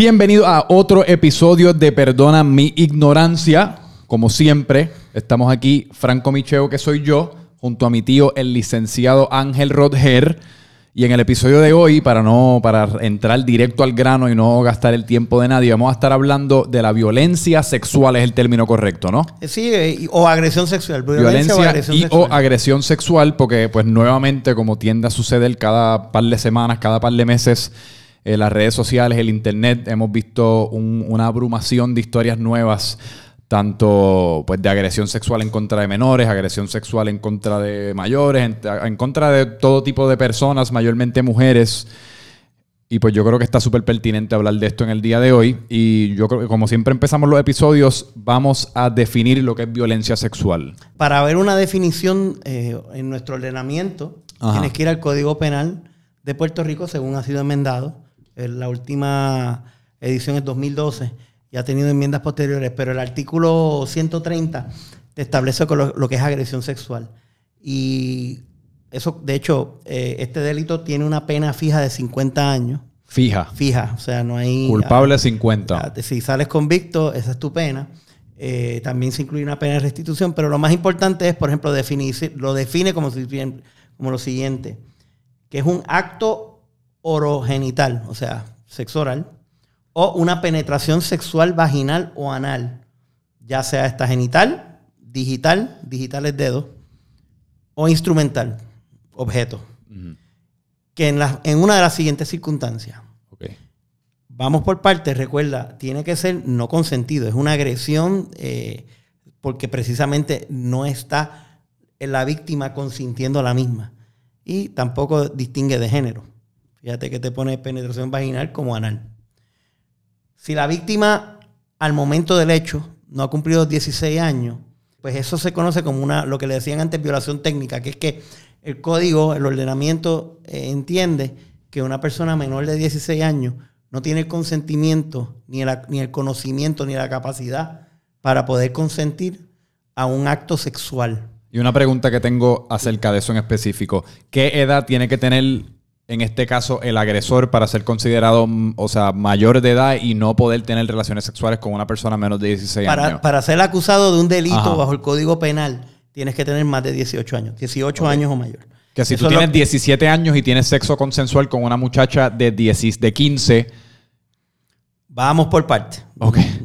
Bienvenido a otro episodio de Perdona mi ignorancia. Como siempre, estamos aquí, Franco Micheo, que soy yo, junto a mi tío, el licenciado Ángel Rodger. Y en el episodio de hoy, para no para entrar directo al grano y no gastar el tiempo de nadie, vamos a estar hablando de la violencia sexual, es el término correcto, ¿no? Sí, eh, o agresión sexual. Violencia, o agresión y sexual. o agresión sexual, porque pues nuevamente, como tiende a suceder cada par de semanas, cada par de meses, eh, las redes sociales, el internet, hemos visto una abrumación de historias nuevas, tanto pues, de agresión sexual en contra de menores, agresión sexual en contra de mayores, en, en contra de todo tipo de personas, mayormente mujeres. Y pues yo creo que está súper pertinente hablar de esto en el día de hoy. Y yo creo que como siempre empezamos los episodios, vamos a definir lo que es violencia sexual. Para ver una definición eh, en nuestro ordenamiento, tienes que ir al Código Penal de Puerto Rico según ha sido enmendado. La última edición es 2012 y ha tenido enmiendas posteriores, pero el artículo 130 te establece lo, que es agresión sexual. Y eso, de hecho, eh, este delito tiene una pena fija de 50 años. Fija. Fija, o sea, no hay... Culpable 50. Si sales convicto, esa es tu pena. Eh, también se incluye una pena de restitución, pero lo más importante es, por ejemplo, definir, lo define como lo siguiente, que es un acto orogenital, o sea, sexo oral, o una penetración sexual vaginal o anal, ya sea esta genital, digital, digital es dedo, o instrumental, objeto. Que en, en, una de las siguientes circunstancias. Vamos por partes, recuerda, tiene que ser no consentido, es una agresión eh, porque precisamente no está la víctima consintiendo la misma y tampoco distingue de género. Fíjate que te pone penetración vaginal como anal. Si la víctima al momento del hecho no ha cumplido 16 años, pues eso se conoce como una, lo que le decían antes, violación técnica, que es que el código, el ordenamiento eh, entiende que una persona menor de 16 años no tiene el consentimiento, ni ni el conocimiento, ni la capacidad para poder consentir a un acto sexual. Y una pregunta que tengo acerca de eso en específico. ¿Qué edad tiene que tener en este caso, el agresor para ser considerado, mm, o sea, mayor de edad y no poder tener relaciones sexuales con una persona menos de 16 años. Para ser acusado de un delito bajo el Código Penal, tienes que tener más de 18 años, 18 años o mayor. Que si tú tienes 17 años y tienes sexo consensual con una muchacha de, 10, de 15... Vamos por parte. Okay.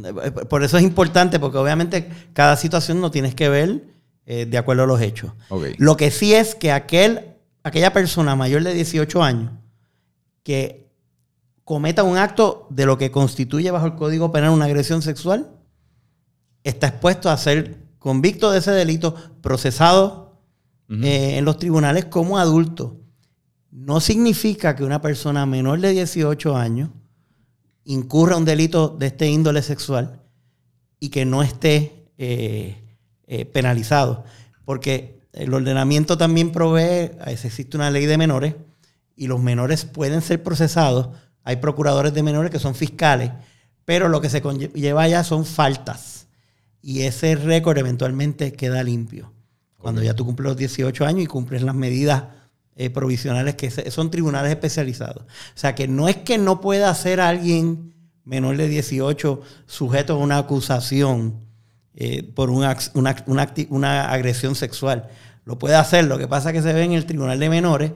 Por eso es importante, porque obviamente cada situación no tienes que ver eh, de acuerdo a los hechos. Lo que sí es que aquel aquella persona mayor de 18 años que cometa un acto de lo que constituye bajo el Código Penal una agresión sexual, está expuesto a ser convicto de ese delito, procesado eh, en los tribunales como adulto. No significa que una persona menor de 18 años incurra un delito de este índole sexual y que no esté eh, eh, penalizado. Porque el ordenamiento también provee, existe una ley de menores y los menores pueden ser procesados. Hay procuradores de menores que son fiscales, pero lo que se lleva allá son faltas. Y ese récord eventualmente queda limpio. Cuando ya tú cumples los 18 años y cumples las medidas eh, provisionales que son tribunales especializados. O sea que no es que no pueda ser alguien menor de 18 sujeto a una acusación eh, por una, una, agresión sexual. Lo puede hacer, lo que pasa es que se ve en el tribunal de menores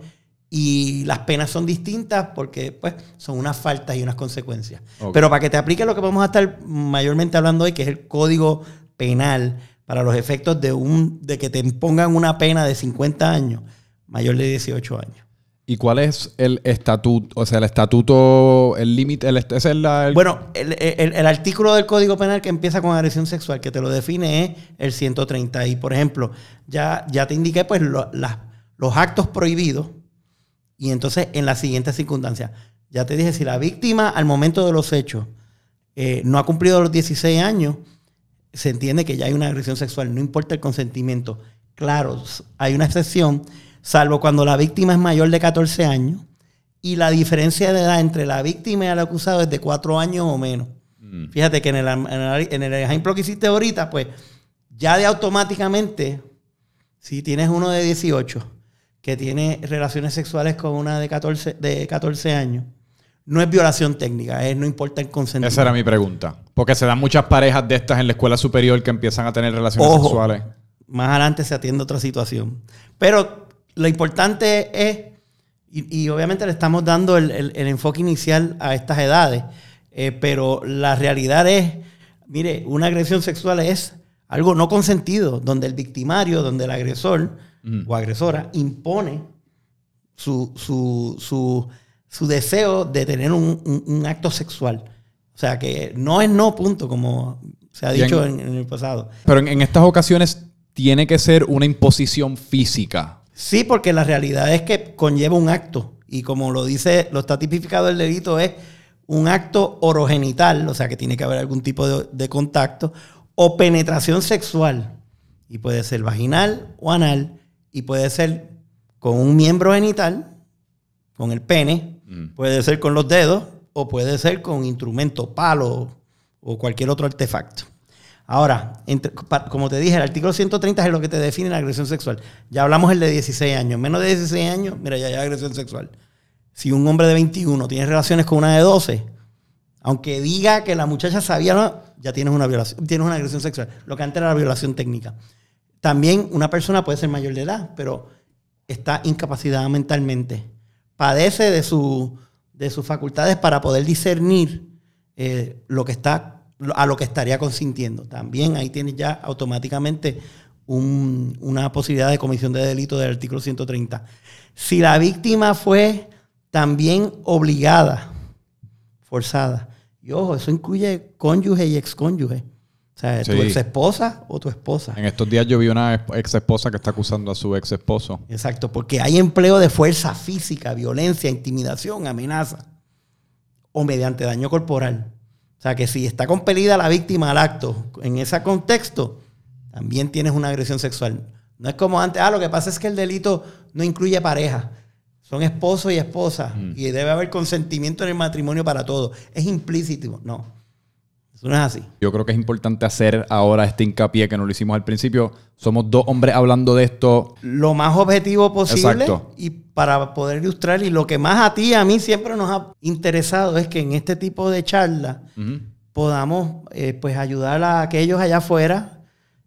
y las penas son distintas porque pues, son unas faltas y unas consecuencias. Pero para que te aplique lo que vamos a estar mayormente hablando hoy, que es el código penal para los efectos de, un, de que te impongan una pena de 50 años, mayor de 18 años. ¿Y cuál es el estatuto? O sea, el estatuto, el límite, el, es Bueno, el, artículo del Código Penal que empieza con agresión sexual, que te lo define, es el 130. Y, por ejemplo, ya, ya te indiqué pues los actos prohibidos. Y entonces, en la siguiente circunstancia, ya te dije, si la víctima al momento de los hechos eh, no ha cumplido los 16 años, se entiende que ya hay una agresión sexual, no importa el consentimiento. Claro, hay una excepción salvo cuando la víctima es mayor de 14 años y la diferencia de edad entre la víctima y el acusado es de 4 años o menos. Mm. Fíjate que en el, ejemplo que hiciste ahorita, pues ya de automáticamente, si tienes uno de 18 que tiene relaciones sexuales con una de 14, de 14 años, no es violación técnica, es no importa el consentimiento. Esa era mi pregunta. Porque se dan muchas parejas de estas en la escuela superior que empiezan a tener relaciones sexuales. Más adelante se atiende otra situación. Pero lo importante es, y, obviamente le estamos dando el, enfoque inicial a estas edades, eh, pero la realidad es, mire, una agresión sexual es algo no consentido, donde el victimario, donde el agresor o agresora impone su, su su deseo de tener un, acto sexual. O sea, que no es no, punto, como se ha dicho en, el pasado. Pero en, estas ocasiones tiene que ser una imposición física. Sí, porque la realidad es que conlleva un acto. Y como lo dice, lo está tipificado el delito, es un acto orogenital, o sea que tiene que haber algún tipo de, de contacto, o penetración sexual. Y puede ser vaginal o anal, y puede ser con un miembro genital, con el pene, Mm. Puede ser con los dedos o puede ser con instrumento, palo o cualquier otro artefacto. Ahora, como te dije, el artículo 130 es lo que te define la agresión sexual. Ya hablamos el de 16 años. Menos de 16 años, mira, ya hay agresión sexual. Si un hombre de 21 tiene relaciones con una de 12, aunque diga que la muchacha sabía, ya tienes una violación, tienes una agresión sexual. Lo que antes era la violación técnica. También una persona puede ser mayor de edad, pero está incapacitada mentalmente padece de, su, de sus facultades para poder discernir eh, lo que está, a lo que estaría consintiendo. También ahí tienes ya automáticamente una posibilidad de comisión de delito del artículo 130. Si la víctima fue también obligada, forzada, y ojo, eso incluye cónyuge y excónyuge. O sea, tu ex esposa o tu esposa. En estos días yo vi una ex esposa que está acusando a su ex esposo. Exacto, porque hay empleo de fuerza física, violencia, intimidación, amenaza o mediante daño corporal. O sea, que si está compelida la víctima al acto en ese contexto, también tienes una agresión sexual. No es como antes, ah, lo que pasa es que el delito no incluye pareja. Son esposo y esposa y debe haber consentimiento en el matrimonio para todo. Es implícito. No. Eso no es así. Yo creo que es importante hacer ahora este hincapié que no lo hicimos al principio. Somos dos hombres hablando de esto. Lo más objetivo posible. Y para poder ilustrar, y lo que más a ti y a mí siempre nos ha interesado es que en este tipo de charlas podamos eh, pues ayudar a aquellos allá afuera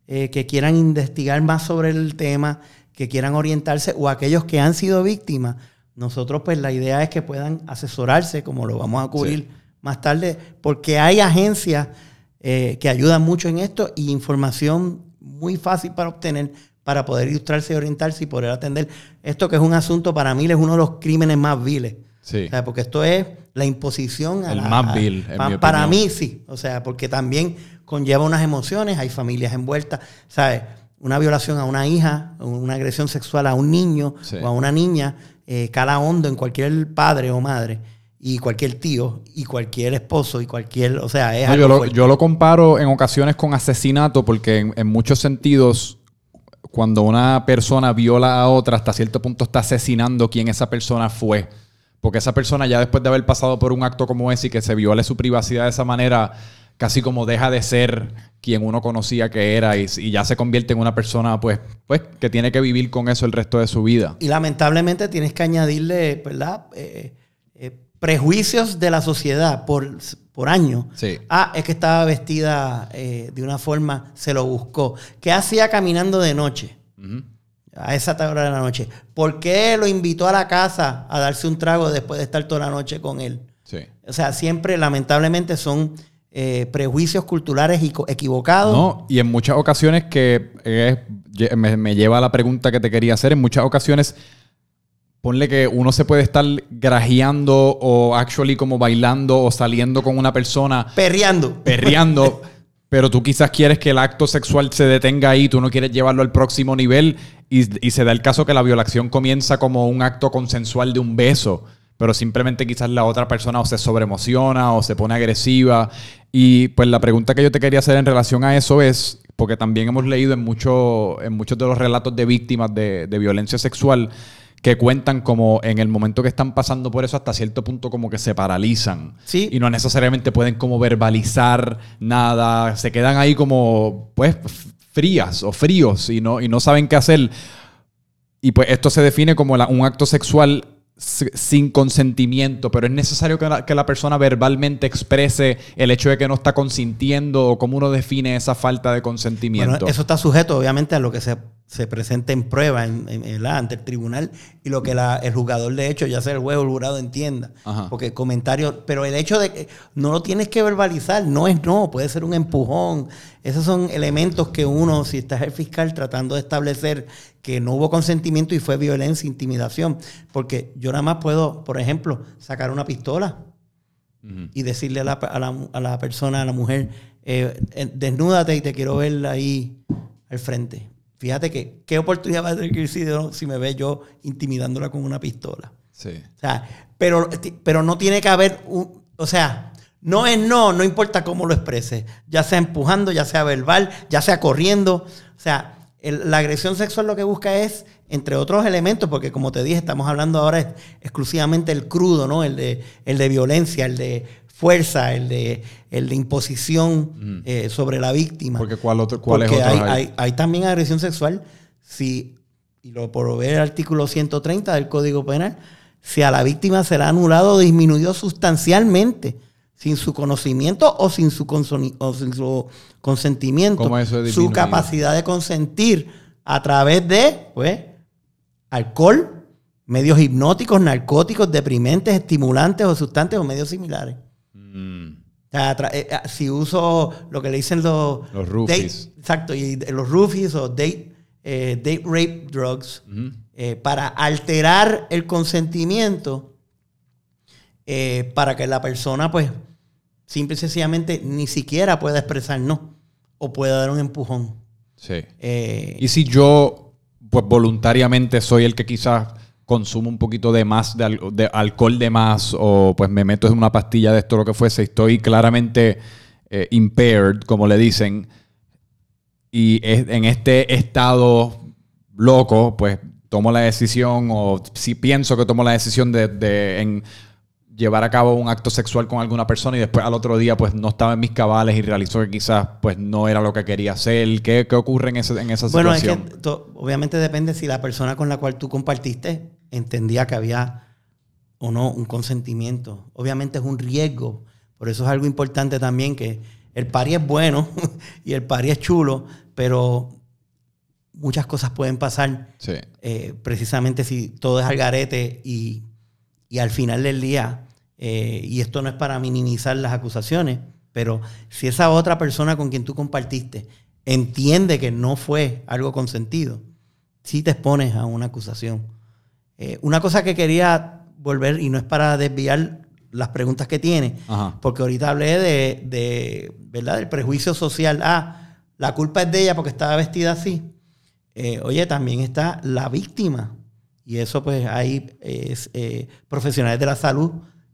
eh, que quieran investigar más sobre el tema, que quieran orientarse, o aquellos que han sido víctimas. Nosotros, pues la idea es que puedan asesorarse, como lo vamos a cubrir más tarde, porque hay agencias eh, que ayudan mucho en esto y información muy fácil para obtener para poder ilustrarse y orientarse y poder atender esto que es un asunto para mí es uno de los crímenes más viles. Sí. porque esto es la imposición a El más vil. para mí sí. O sea, porque también conlleva unas emociones, hay familias envueltas. ¿Sabes? Una violación a una hija, una agresión sexual a un niño o a una niña, eh, cala hondo en cualquier padre o madre y cualquier tío y cualquier esposo y cualquier, o sea, es yo, lo, yo, lo, comparo en ocasiones con asesinato porque en, muchos sentidos cuando una persona viola a otra hasta cierto punto está asesinando quién esa persona fue. Porque esa persona ya después de haber pasado por un acto como ese y que se viole su privacidad de esa manera, casi como deja de ser quien uno conocía que era y, ya se convierte en una persona pues, pues que tiene que vivir con eso el resto de su vida. Y lamentablemente tienes que añadirle, ¿verdad? Eh, prejuicios de la sociedad por, por años. Ah, es que estaba vestida eh, de una forma, se lo buscó. ¿Qué hacía caminando de noche? A esa hora de la noche. ¿Por qué lo invitó a la casa a darse un trago después de estar toda la noche con él? O sea, siempre, lamentablemente, son eh, prejuicios culturales equivocados. No, y en muchas ocasiones que me, me lleva a la pregunta que te quería hacer, en muchas ocasiones ponle que uno se puede estar grajeando o actually como bailando o saliendo con una persona. Perreando. Perreando. pero tú quizás quieres que el acto sexual se detenga ahí, tú no quieres llevarlo al próximo nivel y, se da el caso que la violación comienza como un acto consensual de un beso, pero simplemente quizás la otra persona o se sobreemociona o se pone agresiva. Y pues la pregunta que yo te quería hacer en relación a eso es, porque también hemos leído en, mucho, en muchos de los relatos de víctimas de, de violencia sexual, que cuentan como en el momento que están pasando por eso hasta cierto punto como que se paralizan. Sí. Y no necesariamente pueden como verbalizar nada, se quedan ahí como pues frías o fríos y no, y no saben qué hacer. Y pues esto se define como un acto sexual sin consentimiento, pero es necesario que la, persona verbalmente exprese el hecho de que no está consintiendo o cómo uno define esa falta de consentimiento. eso está sujeto obviamente a lo que se, se presente en prueba en, ante el tribunal y lo que el jugador de hecho, ya sea el juez o el jurado, entienda. Porque comentarios, pero el hecho de que no lo tienes que verbalizar, no es no, puede ser un empujón. Esos son elementos que uno, si estás el fiscal tratando de establecer que no hubo consentimiento y fue violencia, intimidación. Porque yo nada más puedo, por ejemplo, sacar una pistola y decirle a la, a, la, persona, a la mujer, eh, eh, desnúdate y te quiero ver ahí al frente. Fíjate que qué oportunidad va a tener que si me ve yo intimidándola con una pistola. Sí. O sea, pero, pero no tiene que haber un, o sea, no es no, no importa cómo lo exprese, ya sea empujando, ya sea verbal, ya sea corriendo. O sea, la agresión sexual lo que busca es, entre otros elementos, porque como te dije, estamos hablando ahora exclusivamente el crudo, ¿no? El de, el de violencia, el de fuerza, el de, el de imposición eh, sobre la víctima. Porque ¿cuál, otro, cuál es otro hay, hay? hay, también agresión sexual, si, y lo por ver el artículo 130 del Código Penal, si a la víctima se le ha anulado o disminuido sustancialmente sin su conocimiento o sin su, o sin su consentimiento. su capacidad de consentir a través de pues, alcohol, medios hipnóticos, narcóticos, deprimentes, estimulantes o sustantes o medios similares. Mm. Eh, eh, si uso lo que le dicen los... Los roofies. exacto, y los roofies o date, eh, date rape drugs, para alterar el consentimiento, para que la persona pues simple y sencillamente ni siquiera pueda expresar no o pueda dar un empujón. Sí. Eh, y si yo, pues voluntariamente soy el que quizás consumo un poquito de más, de, alcohol de más, o pues me meto en una pastilla de esto, lo que fuese, estoy claramente eh, impaired, como le dicen, y en este estado loco, pues tomo la decisión, o si pienso que tomo la decisión de, de en llevar a cabo un acto sexual con alguna persona y después al otro día pues no estaba en mis cabales y realizó que quizás pues no era lo que quería hacer. ¿Qué, qué ocurre en, ese, en esa situación? Bueno, es que obviamente depende si la persona con la cual tú compartiste entendía que había o no un consentimiento. Obviamente es un riesgo. Por eso es algo importante también que el pari es bueno y el pari es chulo, pero muchas cosas pueden pasar. Eh, precisamente si todo es al garete y y al final del día, eh, y esto no es para minimizar las acusaciones, pero si esa otra persona con quien tú compartiste entiende que no fue algo consentido, sí te expones a una acusación. Eh, una cosa que quería volver, y no es para desviar las preguntas que tiene, porque ahorita hablé de, ¿verdad? del prejuicio social. Ah, la culpa es de ella porque estaba vestida así. Eh, oye, también está la víctima. Y eso pues hay eh, profesionales de la salud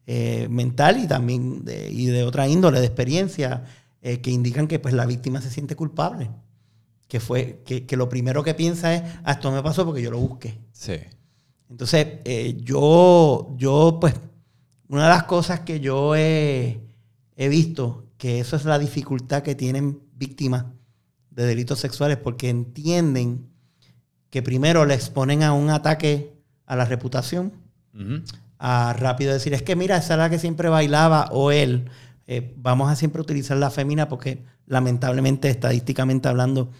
eh, mental y también de, y de otra índole, de experiencia, eh, que indican que pues la víctima se siente culpable. Que fue, que, lo primero que piensa es, ah, esto me pasó porque yo lo busqué. Sí. Entonces, yo, yo, pues, una de las cosas que yo he, he visto, que eso es la dificultad que tienen víctimas de delitos sexuales, porque entienden que primero le exponen a un ataque a la reputación, a rápido decir, es que mira, esa es la que siempre bailaba o él, eh, vamos a siempre utilizar la fémina porque lamentablemente, estadísticamente hablando,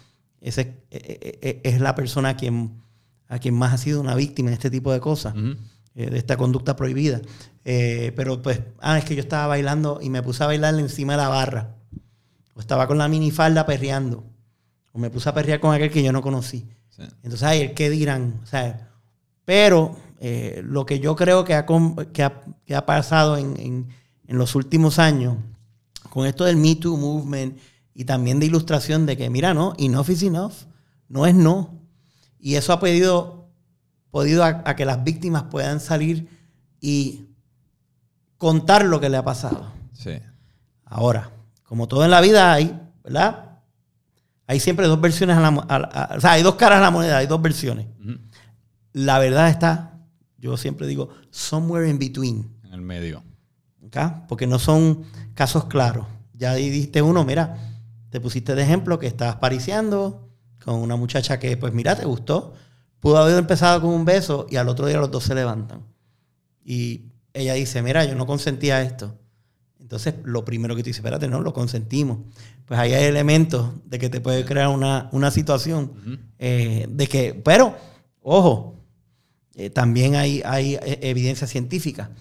ese, eh, eh, es la persona a quien, a quien más ha sido una víctima en este tipo de cosas, de esta conducta prohibida. pero pues, ah, es que yo estaba bailando y me puse a bailar encima de la barra, o estaba con la minifalda perreando, o me puse a perrear con aquel que yo no conocí. Entonces, ay, ¿qué dirán? O sea, pero eh, lo que yo creo que ha, que ha, pasado en, los últimos años, con esto del Me Too Movement y también de ilustración de que, mira, no, enough is enough, no es no. Y eso ha podido, podido a, a que las víctimas puedan salir y contar lo que le ha pasado. Sí. Ahora, como todo en la vida hay, ¿verdad? Hay siempre dos versiones a la, o sea, hay dos caras a la moneda, hay dos versiones. La verdad está, yo siempre digo, somewhere in between. En el medio. Porque no son casos claros. Ya dijiste uno, mira, te pusiste de ejemplo que estabas pariciando con una muchacha que, pues mira, te gustó. Pudo haber empezado con un beso y al otro día los dos se levantan. y ella dice, mira, yo no consentía esto. Entonces, lo primero que tú dices, espérate, no, lo consentimos. Pues ahí hay elementos de que te puede crear una, situación eh, de que, pero, ojo, eh, también hay, hay eh, evidencia científica.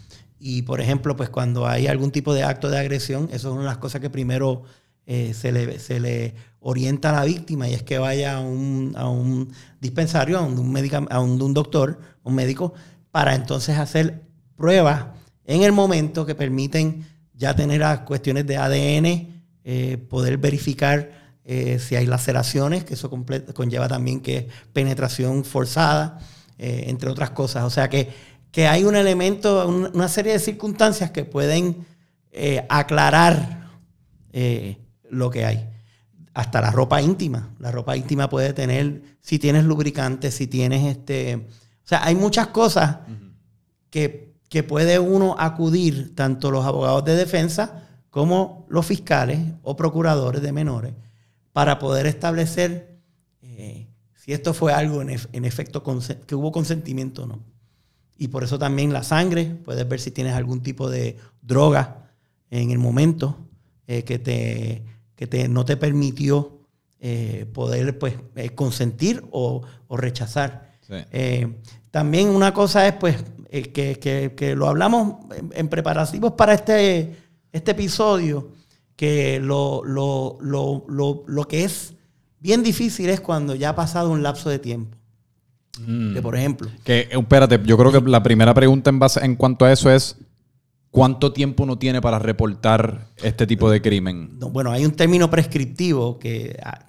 Y, por ejemplo, pues cuando hay algún tipo de acto de agresión, eso es una de las cosas que primero se, le, se, le, orienta a la víctima y es que vaya a un, a un dispensario, a un, a un, doctor, un médico, para entonces hacer pruebas en el momento que permiten ya tener las cuestiones de ADN, eh, poder verificar eh, si hay laceraciones, que eso conlleva también que penetración forzada, eh, entre otras cosas. O sea que, que hay un elemento, una serie de circunstancias que pueden aclarar lo que hay. Hasta la ropa íntima. La ropa íntima puede tener, si tienes lubricante, si tienes este... O sea, hay muchas cosas que que puede uno acudir, tanto los abogados de defensa como los fiscales o procuradores de menores, para poder establecer eh, si esto fue algo en, efecto que hubo consentimiento o no. Y por eso también la sangre, puedes ver si tienes algún tipo de droga en el momento eh, que, te, que te, no te permitió eh, poder pues, consentir o, rechazar. también una cosa es pues eh, que, lo hablamos en, preparativos para este, este episodio, que lo, lo, que es bien difícil es cuando ya ha pasado un lapso de tiempo. Mm. Que, por ejemplo. Que, eh, espérate, yo creo que la primera pregunta en, base, en cuanto a eso es. ¿Cuánto tiempo uno tiene para reportar este tipo de crimen? bueno, hay un término prescriptivo que ah,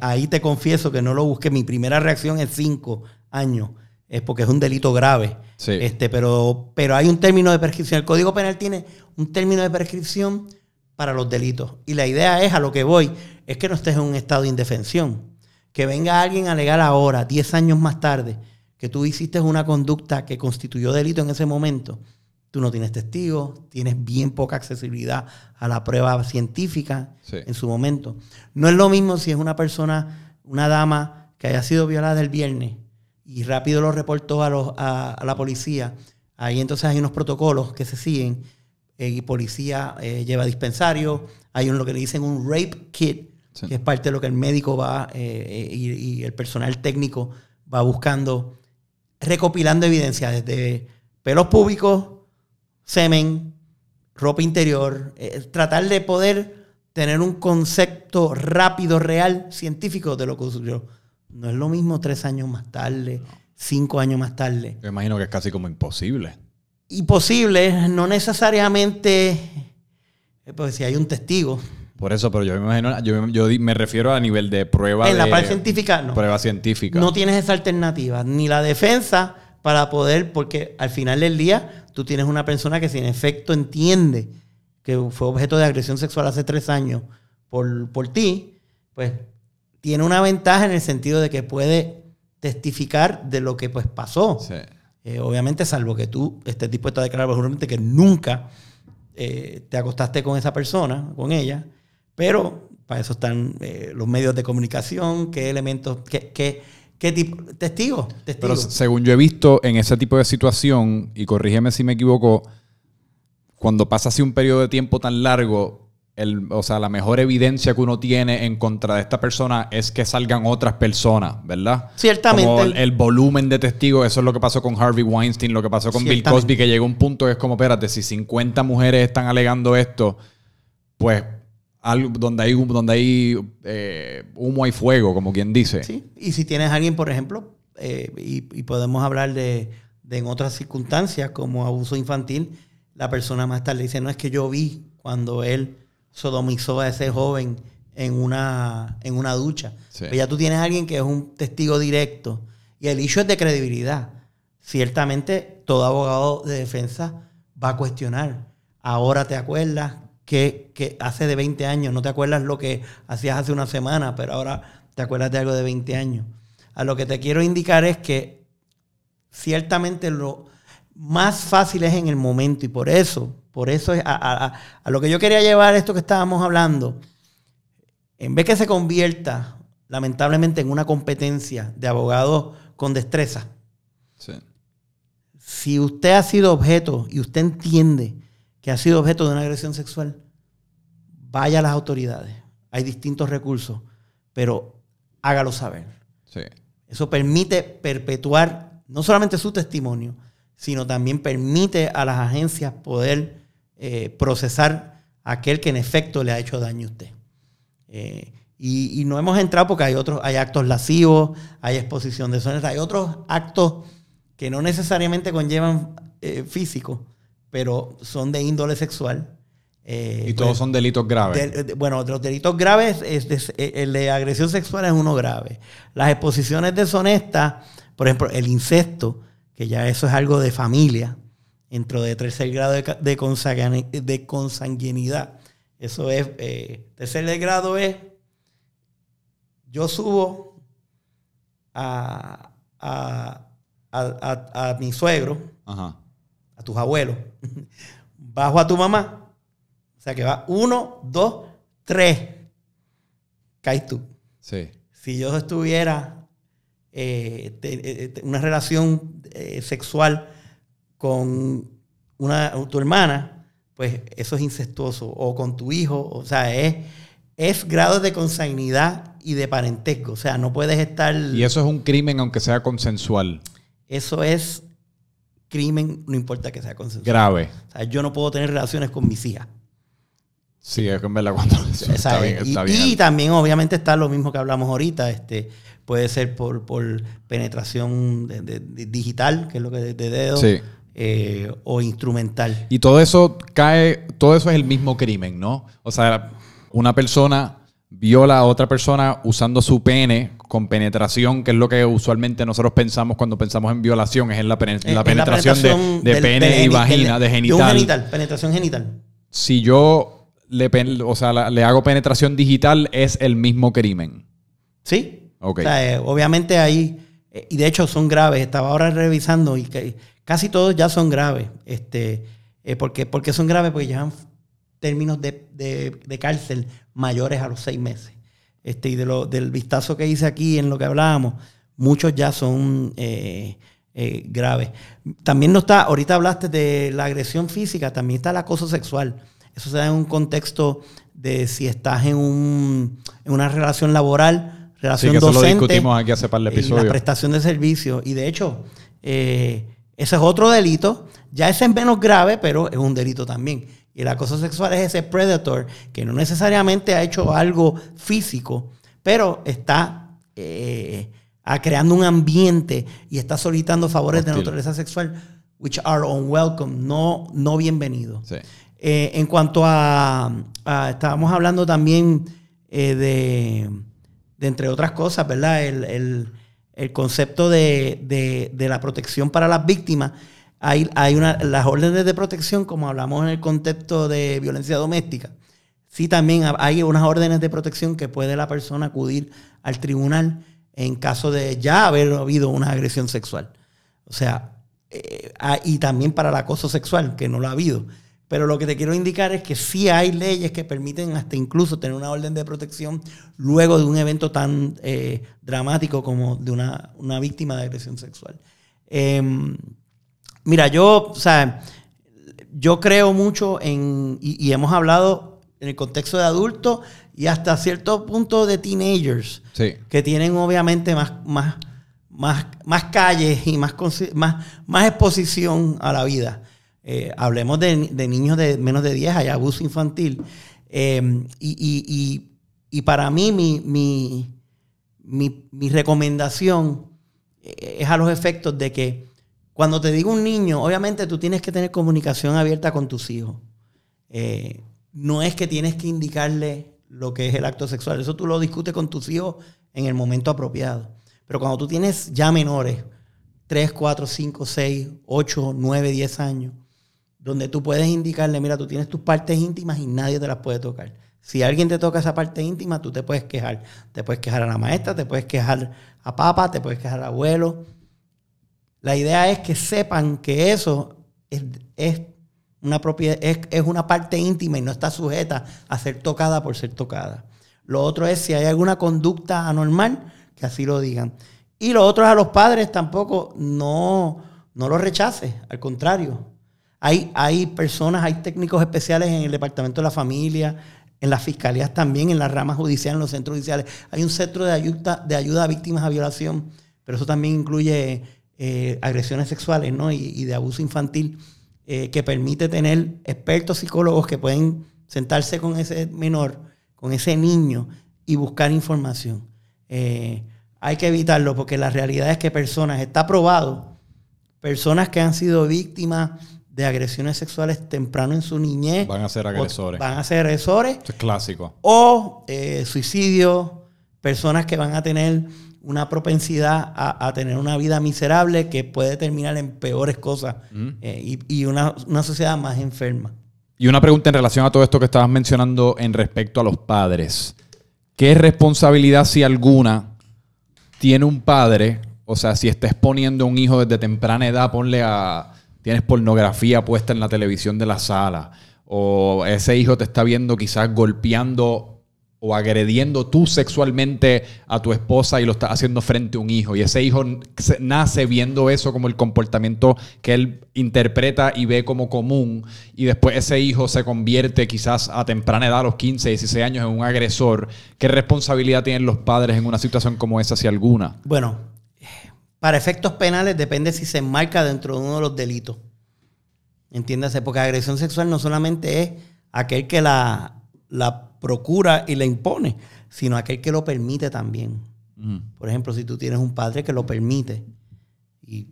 ahí te confieso que no lo busqué. Mi primera reacción es cinco años es porque es un delito grave. Este, pero, pero hay un término de prescripción. El Código Penal tiene un término de prescripción para los delitos. Y la idea es, a lo que voy, es que no estés en un estado de indefensión. Que venga alguien a alegar ahora, 10 años más tarde, que tú hiciste una conducta que constituyó delito en ese momento. Tú no tienes testigos, tienes bien poca accesibilidad a la prueba científica en su momento. No es lo mismo si es una persona, una dama que haya sido violada el viernes y rápido lo reportó a, la policía. Ahí entonces hay unos protocolos que se siguen eh, y policía eh, lleva dispensario. Hay un, lo que le dicen un rape kit, que es parte de lo que el médico va eh, y, el personal técnico va buscando, recopilando evidencia desde pelos públicos, semen, ropa interior, tratar de poder tener un concepto rápido, real, científico de lo que ocurrió. No es lo mismo tres años más tarde, cinco años más tarde. Yo imagino que es casi como imposible. Imposible, no necesariamente, eh, pues si hay un testigo. Por eso, pero yo me imagino, yo, me refiero a nivel de prueba. En la parte científica, no. Prueba científica. No tienes esa alternativa, ni la defensa para poder, porque al final del día tú tienes una persona que si en efecto entiende que fue objeto de agresión sexual hace tres años por, por ti, pues tiene una ventaja en el sentido de que puede testificar de lo que pues pasó. Eh, obviamente, salvo que tú estés dispuesto a declarar probablemente que nunca eh, te acostaste con esa persona, con ella, pero para eso están eh, los medios de comunicación, qué elementos, qué, qué, qué tipo, testigos, testigos. Pero según yo he visto en ese tipo de situación, y corrígeme si me equivoco, cuando pasa así un periodo de tiempo tan largo, el, o sea, la mejor evidencia que uno tiene en contra de esta persona es que salgan otras personas, ¿verdad? Ciertamente. Como el, volumen de testigos, eso es lo que pasó con Harvey Weinstein, lo que pasó con Bill Cosby, que llegó un punto que es como, espérate, si 50 mujeres están alegando esto, pues algo, donde hay, donde hay eh, humo hay fuego, como quien dice. Sí, y si tienes a alguien, por ejemplo, eh, y, podemos hablar de, de en otras circunstancias como abuso infantil, la persona más tarde dice, no es que yo vi cuando él sodomizó a ese joven en una, en una ducha. ya tú tienes a alguien que es un testigo directo y el hecho es de credibilidad. Ciertamente todo abogado de defensa va a cuestionar. Ahora te acuerdas que, que, hace de 20 años, no te acuerdas lo que hacías hace una semana, pero ahora te acuerdas de algo de 20 años. A lo que te quiero indicar es que ciertamente lo más fácil es en el momento y por eso por eso es a, lo que yo quería llevar esto que estábamos hablando. En vez que se convierta, lamentablemente, en una competencia de abogados con destreza, si usted ha sido objeto y usted entiende que ha sido objeto de una agresión sexual, vaya a las autoridades. Hay distintos recursos, pero hágalo saber. Eso permite perpetuar no solamente su testimonio, sino también permite a las agencias poder eh, procesar a aquel que en efecto le ha hecho daño a usted. Eh, y, no hemos entrado porque hay otros, hay actos lascivos, hay exposición de zonas, hay otros actos que no necesariamente conllevan eh, físico, pero son de índole sexual. y todos pues, son delitos graves. bueno, los delitos graves, es el de agresión sexual es uno grave. Las exposiciones deshonestas, por ejemplo, el incesto, que ya eso es algo de familia, dentro de tercer grado de, de, consanguinidad. Eso es, eh, tercer grado es, yo subo a, a, mi suegro, a tus abuelos, bajo a tu mamá, o sea que va uno, dos, tres, caes tú. Sí. Si yo estuviera eh, eh, una relación eh, sexual con una, tu hermana, pues eso es incestuoso. O con tu hijo, o sea, es, es grado de consanguinidad y de parentesco. O sea, no puedes estar... Y eso es un crimen aunque sea consensual. Eso es crimen, no importa que sea consensual. Grave. O sea, yo no puedo tener relaciones con mis hijas. Sí, es que en verdad cuando... Está bien, está y, y, también obviamente está lo mismo que hablamos ahorita, este puede ser por, penetración digital, que es lo que de, de dedo, eh, o instrumental. Y todo eso cae, todo eso es el mismo crimen, ¿no? O sea, una persona viola a otra persona usando su pene con penetración, que es lo que usualmente nosotros pensamos cuando pensamos en violación, es en la, penetración, de, pene y vagina, de genital. genital, penetración genital. Si yo le, o sea, le hago penetración digital, es el mismo crimen. Sí, eh, obviamente ahí, eh, y de hecho son graves, estaba ahora revisando y casi todos ya son graves. Este, eh, porque, porque son graves? Porque llevan términos de, cárcel mayores a los seis meses. Este, y de lo, del vistazo que hice aquí en lo que hablábamos, muchos ya son graves. También no está, ahorita hablaste de la agresión física, también está el acoso sexual. Eso se da en un contexto de si estás en, un, en una relación laboral relación sí, que docente. Eso lo discutimos aquí hace par de episodios. La prestación de servicios. Y de hecho, eh, ese es otro delito. Ya ese es menos grave, pero es un delito también. Y el acoso sexual es ese predator que no necesariamente ha hecho algo físico, pero está eh, creando un ambiente y está solicitando favores de naturaleza sexual, which are unwelcome, no, no bienvenidos. Eh, en cuanto a, estábamos hablando también de entre otras cosas, ¿verdad? El, concepto de, la protección para las víctimas. Hay, hay una, las órdenes de protección, como hablamos en el contexto de violencia doméstica, sí también hay unas órdenes de protección que puede la persona acudir al tribunal en caso de ya haber habido una agresión sexual. O sea, eh, ah, y también para el acoso sexual, que no lo ha habido. Pero lo que te quiero indicar es que sí hay leyes que permiten hasta incluso tener una orden de protección luego de un evento tan eh, dramático como de una, víctima de agresión sexual. Em, mira, yo, o sea, yo creo mucho en, y, hemos hablado en el contexto de adultos y hasta cierto punto de teenagers, que tienen obviamente más, más, más, más calles y más, más, más exposición a la vida. Eh, hablemos de, niños de menos de 10, hay abuso infantil. Em, y, para mí, mi, mi, recomendación eh, es a los efectos de que cuando te digo un niño, obviamente tú tienes que tener comunicación abierta con tus hijos. Eh, no es que tienes que indicarle lo que es el acto sexual. Eso tú lo discutes con tus hijos en el momento apropiado. Pero cuando tú tienes ya menores, 3, 4, 5, 6, 8, 9, 10 años, donde tú puedes indicarle, mira, tú tienes tus partes íntimas y nadie te las puede tocar. Si alguien te toca esa parte íntima, tú te puedes quejar. Te puedes quejar a la maestra, te puedes quejar a papá, te puedes quejar a abuelo. La idea es que sepan que eso es, una propiedad, es, es, una parte íntima y no está sujeta a ser tocada por ser tocada. Lo otro es si hay alguna conducta anormal, que así lo digan. Y lo otro es a los padres tampoco no no lo rechaces, al contrario. Hay, hay personas, hay técnicos especiales en el Departamento de la Familia, en las fiscalías también, en las ramas judiciales, en los centros judiciales. Hay un centro de ayuda, de ayuda a víctimas a violación, pero eso también incluye eh, agresiones sexuales ¿no? y, de abuso infantil, eh, que permite tener expertos psicólogos que pueden sentarse con ese menor, con ese niño y buscar información. Eh, hay que evitarlo porque la realidad es que personas, está probado, personas que han sido víctimas de agresiones sexuales temprano en su niñez. Van a ser agresores. Van a ser agresores. es clásico. O eh, suicidio, personas que van a tener una propensidad a, tener una vida miserable que puede terminar en peores cosas eh, y, una, una, sociedad más enferma. Y una pregunta en relación a todo esto que estabas mencionando en respecto a los padres. ¿Qué responsabilidad, si alguna, tiene un padre? O sea, si está exponiendo a un hijo desde temprana edad, ponle a tienes pornografía puesta en la televisión de la sala, o ese hijo te está viendo quizás golpeando o agrediendo tú sexualmente a tu esposa y lo estás haciendo frente a un hijo. Y ese hijo nace viendo eso como el comportamiento que él interpreta y ve como común. Y después ese hijo se convierte quizás a temprana edad, a los 15, 16 años, en un agresor. ¿Qué responsabilidad tienen los padres en una situación como esa, si alguna? Bueno, para efectos penales depende si se enmarca dentro de uno de los delitos. Entiéndase, porque agresión sexual no solamente es aquel que la, la procura y la impone, sino aquel que lo permite también. Por ejemplo, si tú tienes un padre que lo permite y,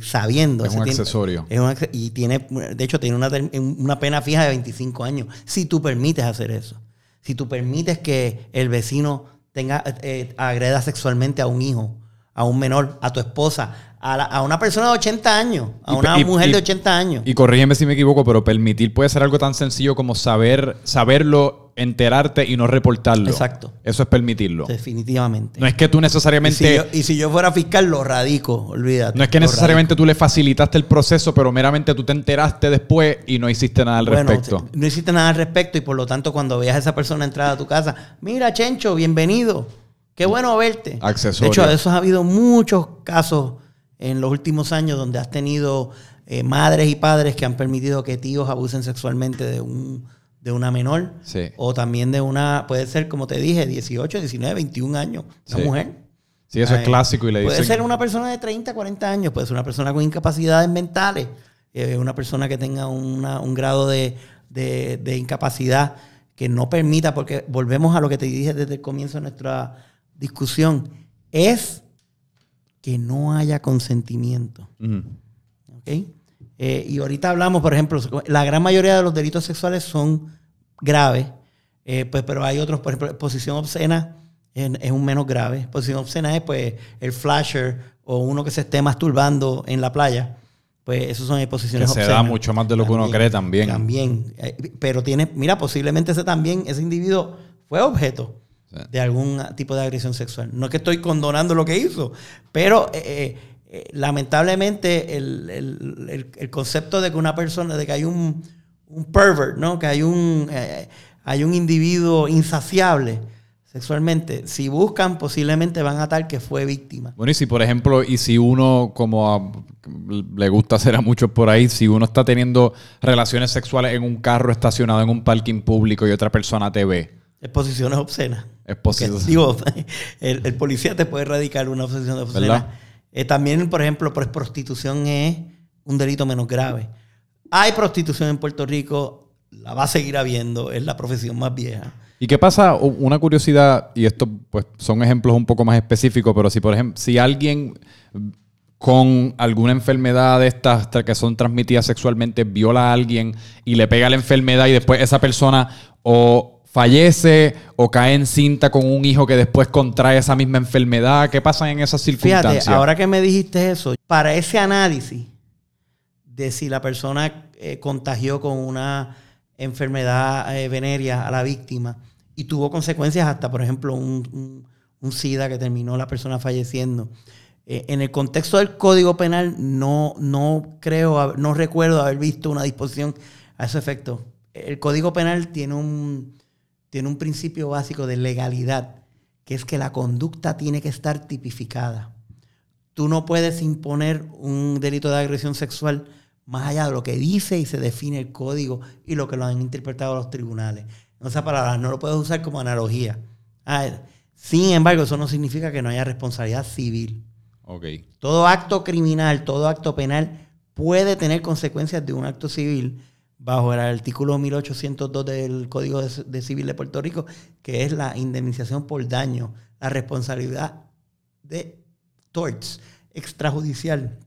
sabiendo. Es un accesorio. y tiene, de hecho, tiene una, una pena fija de 25 años. Si tú permites hacer eso. Si tú permites que el vecino tenga, eh, agreda sexualmente a un hijo a un menor, a tu esposa, a, una persona de 80 años, a una mujer de 80 años. Y corrígeme si me equivoco, pero permitir puede ser algo tan sencillo como saber, saberlo, enterarte y no reportarlo. Exacto. Eso es permitirlo. Definitivamente. No es que tú necesariamente... Y si yo, fuera fiscal, lo radico, olvídate. No es que necesariamente tú le facilitaste el proceso, pero meramente tú te enteraste después y no hiciste nada al respecto. No hiciste nada al respecto y por lo tanto cuando veas a esa persona entrar a tu casa, mira, Chencho, bienvenido Qué bueno verte. Accesorio. De hecho, de eso ha habido muchos casos en los últimos años donde has tenido eh, madres y padres que han permitido que tíos abusen sexualmente de un de una menor sí. o también de una, puede ser como te dije, 18, 19, 21 años, una mujer. Sí, eso es clásico y le Puede ser una persona de 30, 40 años, puede ser una persona con incapacidades mentales, eh, una persona que tenga un grado de, de, incapacidad que no permita, porque volvemos a lo que te dije desde el comienzo de nuestra discusión es que no haya consentimiento. Eh, y ahorita hablamos, por ejemplo, la gran mayoría de los delitos sexuales son graves, eh, pues, pero hay otros, por ejemplo, posición obscena es, un menos grave. Posición obscena es pues el flasher o uno que se esté masturbando en la playa. Pues esos son posiciones que se da mucho más de lo que uno cree también. También. Eh, pero tiene, mira, posiblemente ese también, ese individuo fue objeto de algún tipo de agresión sexual. No es que estoy condonando lo que hizo, pero eh, eh, eh, lamentablemente el, concepto de que una persona, de que hay un, pervert, ¿no? que hay un, hay un individuo insaciable sexualmente, si buscan posiblemente van a tal que fue víctima. Bueno, y si por ejemplo, y si uno, como le gusta hacer a muchos por ahí, si uno está teniendo relaciones sexuales en un carro estacionado en un parking público y otra persona te ve, Exposiciones obscenas. Exposiciones. Digo, el, policía te puede erradicar una exposición obscena. Eh, también, por ejemplo, pues, prostitución es un delito menos grave. Hay prostitución en Puerto Rico, la va a seguir habiendo, es la profesión más vieja. ¿Y qué pasa? Una curiosidad, y esto pues son ejemplos un poco más específicos, pero si por ejemplo, si alguien con alguna enfermedad de estas que son transmitidas sexualmente viola a alguien y le pega la enfermedad y después esa persona o fallece o cae en cinta con un hijo que después contrae esa misma enfermedad? ¿Qué pasa en esas circunstancias? Fíjate, ahora que me dijiste eso, para ese análisis de si la persona eh, contagió con una enfermedad eh, venérea a la víctima y tuvo consecuencias hasta, por ejemplo, un, SIDA que terminó la persona falleciendo. Eh, en el contexto del Código Penal no, no creo, no recuerdo haber visto una disposición a ese efecto. El Código Penal tiene un, tiene un principio básico de legalidad, que es que la conducta tiene que estar tipificada. tú no puedes imponer un delito de agresión sexual más allá de lo que dice y se define el código y lo que lo han interpretado los tribunales. En otras palabras, no lo puedes usar como analogía. sin embargo, eso no significa que no haya responsabilidad civil. Okay. Todo acto criminal, todo acto penal puede tener consecuencias de un acto civil bajo el artículo 1802 del Código de, Civil de Puerto Rico, que es la indemnización por daño, la responsabilidad de torts extrajudicial.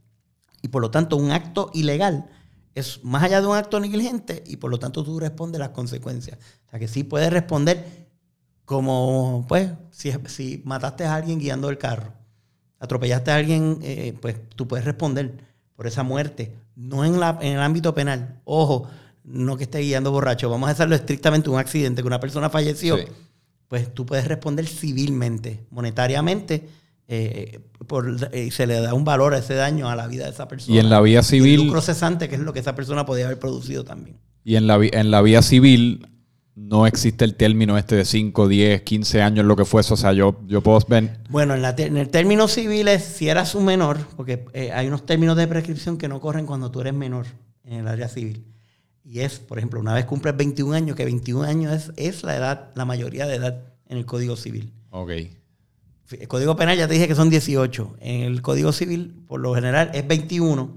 Y por lo tanto, un acto ilegal es más allá de un acto negligente y por lo tanto tú respondes las consecuencias. O sea que sí puedes responder como, pues, si, si mataste a alguien guiando el carro, atropellaste a alguien, eh, pues tú puedes responder por esa muerte, no en, la, en el ámbito penal. Ojo, no que esté guiando borracho, vamos a hacerlo estrictamente un accidente, que una persona falleció, pues tú puedes responder civilmente, monetariamente, eh, por, eh, se le da un valor a ese daño a la vida de esa persona. Y en la vía civil... Y lucro cesante, que es lo que esa persona podía haber producido también. Y en la, en la vía civil no existe el término este de 5, 10, 15 años, lo que fuese. O sea, yo, yo puedo ver... Bueno, en, en el término civil es si eras un menor, porque eh, hay unos términos de prescripción que no corren cuando tú eres menor en el área civil. Y es, por ejemplo, una vez cumples 21 años, que 21 años es, es la edad, la mayoría de edad en el Código Civil. Ok. El Código Penal ya te dije que son 18. En el Código Civil, por lo general, es 21.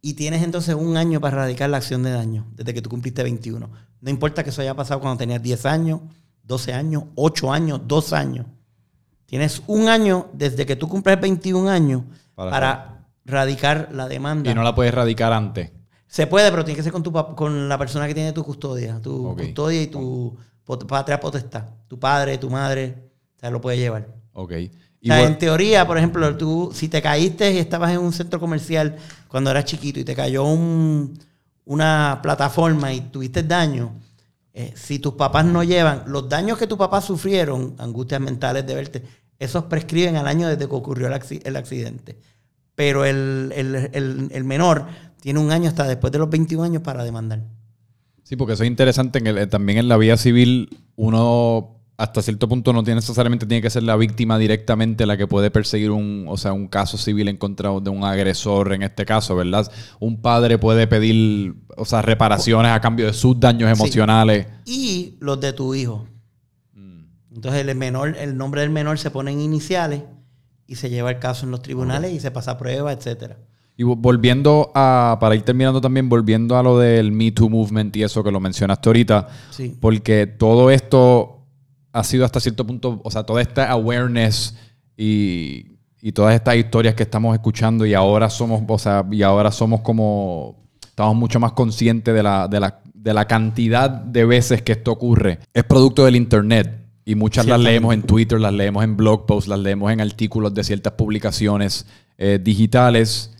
Y tienes entonces un año para erradicar la acción de daño, desde que tú cumpliste 21. No importa que eso haya pasado cuando tenías 10 años, 12 años, 8 años, 2 años. Tienes un año desde que tú cumples 21 años para, radicar la demanda. Y no la puedes radicar antes. Se puede, pero tiene que ser con, tu, con la persona que tiene tu custodia. Tu custodia y tu patria potestad. Tu padre, tu madre. O sea, lo puede llevar. Ok. o sea, en teoría, por ejemplo, tú, si te caíste y estabas en un centro comercial cuando eras chiquito y te cayó una plataforma y tuviste daño, eh, si tus papás no llevan los daños que tus papás sufrieron, angustias mentales de verte, esos prescriben al año desde que ocurrió el, accidente. Pero el, el, menor tiene un año hasta después de los 21 años para demandar. Sí, porque eso es interesante. En también en la vía civil, uno hasta cierto punto no tiene necesariamente tiene que ser la víctima directamente la que puede perseguir un, o sea, un caso civil en contra de un agresor en este caso, ¿verdad? Un padre puede pedir, o sea, reparaciones a cambio de sus daños emocionales. Y los de tu hijo. Mm. Entonces el menor, el nombre del menor se pone en iniciales y se lleva el caso en los tribunales y se pasa a prueba, etcétera. Y volviendo a, para ir terminando también, volviendo a lo del Me Too Movement y eso que lo mencionaste ahorita, sí. porque todo esto ha sido hasta cierto punto, o sea, toda esta awareness y, todas estas historias que estamos escuchando y ahora somos, o sea, y ahora somos como, estamos mucho más conscientes de la, de la, de la cantidad de veces que esto ocurre. Es producto del Internet. Y muchas las leemos en Twitter, las leemos en blog posts, las leemos en artículos de ciertas publicaciones eh, digitales.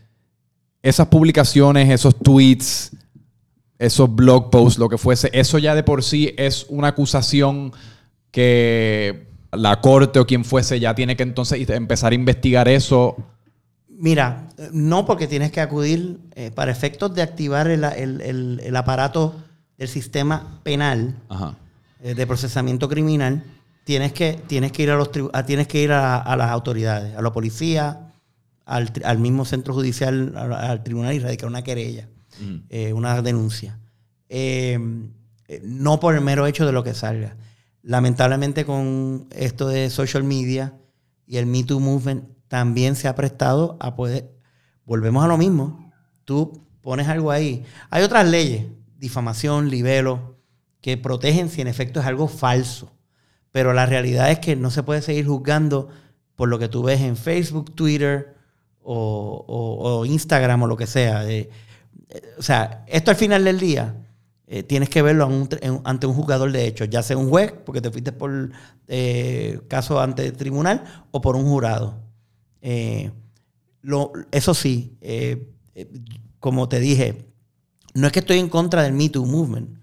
Esas publicaciones, esos tweets, esos blog posts, lo que fuese, eso ya de por sí es una acusación que la corte o quien fuese ya tiene que entonces empezar a investigar eso? Mira, no porque tienes que acudir eh, para efectos de activar el, aparato del sistema penal eh, de procesamiento criminal. Tienes que, tienes que ir, a, los tienes que ir a, las autoridades, a la policía, al, mismo centro judicial, al, tribunal y radicar una querella, eh, una denuncia. no por el mero hecho de lo que salga. Lamentablemente con esto de social media y el Me Too Movement también se ha prestado a poder, volvemos a lo mismo, tú pones algo ahí. Hay otras leyes, difamación, libelo, que protegen si en efecto es algo falso. Pero la realidad es que no se puede seguir juzgando por lo que tú ves en Facebook, Twitter o, Instagram o lo que sea. Eh, o sea, esto al final del día eh, tienes que verlo ante un jugador de hechos, ya sea un juez, porque te fuiste por eh, caso ante el tribunal, o por un jurado. Eh, eso sí, como te dije, no es que estoy en contra del Me Too Movement.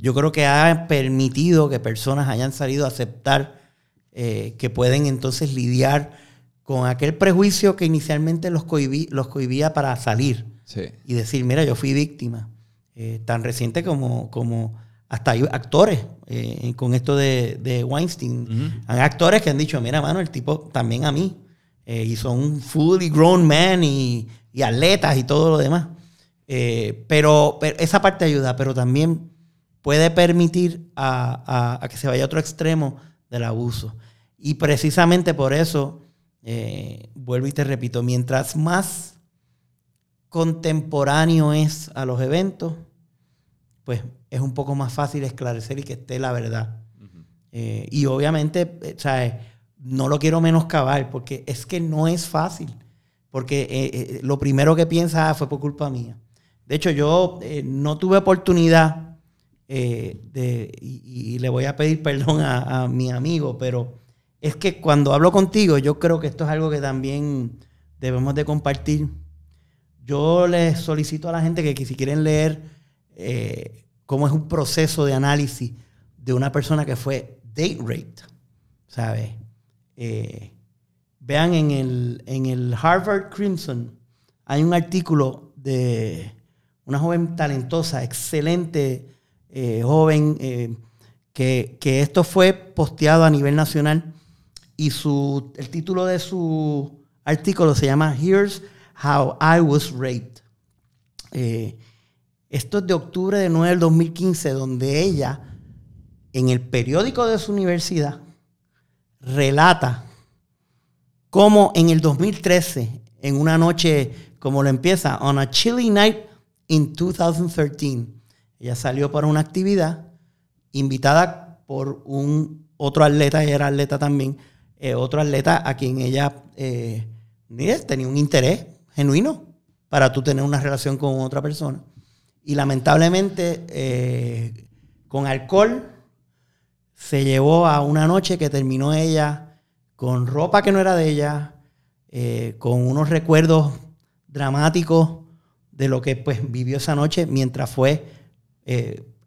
Yo creo que ha permitido que personas hayan salido a aceptar que pueden entonces lidiar con aquel prejuicio que inicialmente los, los cohibía para salir y decir, mira, yo fui víctima. Eh, tan reciente como, como hasta hay actores eh, con esto de, Weinstein. Hay actores que han dicho, mira, mano, el tipo también a mí eh, y son fully grown men y, atletas y todo lo demás. Eh, pero, esa parte ayuda, pero también puede permitir a, que se vaya a otro extremo del abuso. Y precisamente por eso, eh, vuelvo y te repito, mientras más contemporáneo es a los eventos, pues es un poco más fácil esclarecer y que esté la verdad. y obviamente, ¿sabes? no lo quiero menoscabar, porque es que no es fácil. Porque eh, eh, lo primero que piensa ah, fue por culpa mía. De hecho, yo eh, no tuve oportunidad de, y, le voy a pedir perdón a, mi amigo, pero es que cuando hablo contigo, yo creo que esto es algo que también debemos de compartir. Yo les solicito a la gente que, que si quieren leer cómo es un proceso de análisis de una persona que fue date raped, ¿sabes? Eh, vean en el, en el Harvard Crimson, hay un artículo de una joven talentosa, excelente eh, joven, eh, que, esto fue posteado a nivel nacional y su, el título de su artículo se llama Here's How I Was Raped. esto es de octubre de 9 del 2015, donde ella, en el periódico de su universidad, relata cómo en el 2013, en una noche como lo empieza, on a chilly night in 2013, ella salió para una actividad invitada por un otro atleta, ella era atleta también, eh, otro atleta a quien ella eh, tenía un interés genuino para tú tener una relación con otra persona. Y lamentablemente, eh, con alcohol, se llevó a una noche que terminó ella con ropa que no era de ella, con unos recuerdos dramáticos de lo que pues, vivió esa noche mientras fue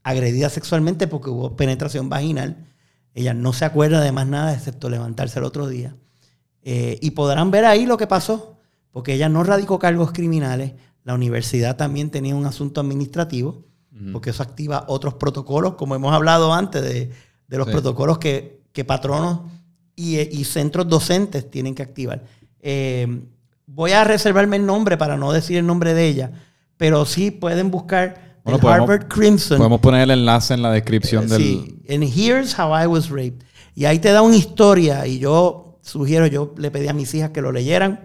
agredida sexualmente porque hubo penetración vaginal. Ella no se acuerda de más nada excepto levantarse el otro día. Eh, y podrán ver ahí lo que pasó, porque ella no radicó cargos criminales. La universidad también tenía un asunto administrativo, porque eso activa otros protocolos, como hemos hablado antes de de los protocolos que, patronos y, centros docentes tienen que activar. Eh, voy a reservarme el nombre para no decir el nombre de ella, pero sí pueden buscar el Harvard Crimson. Podemos poner el enlace en la descripción del. Sí, en Here's How I Was Raped. Y ahí te da una historia y yo sugiero, yo le pedí a mis hijas que lo leyeran.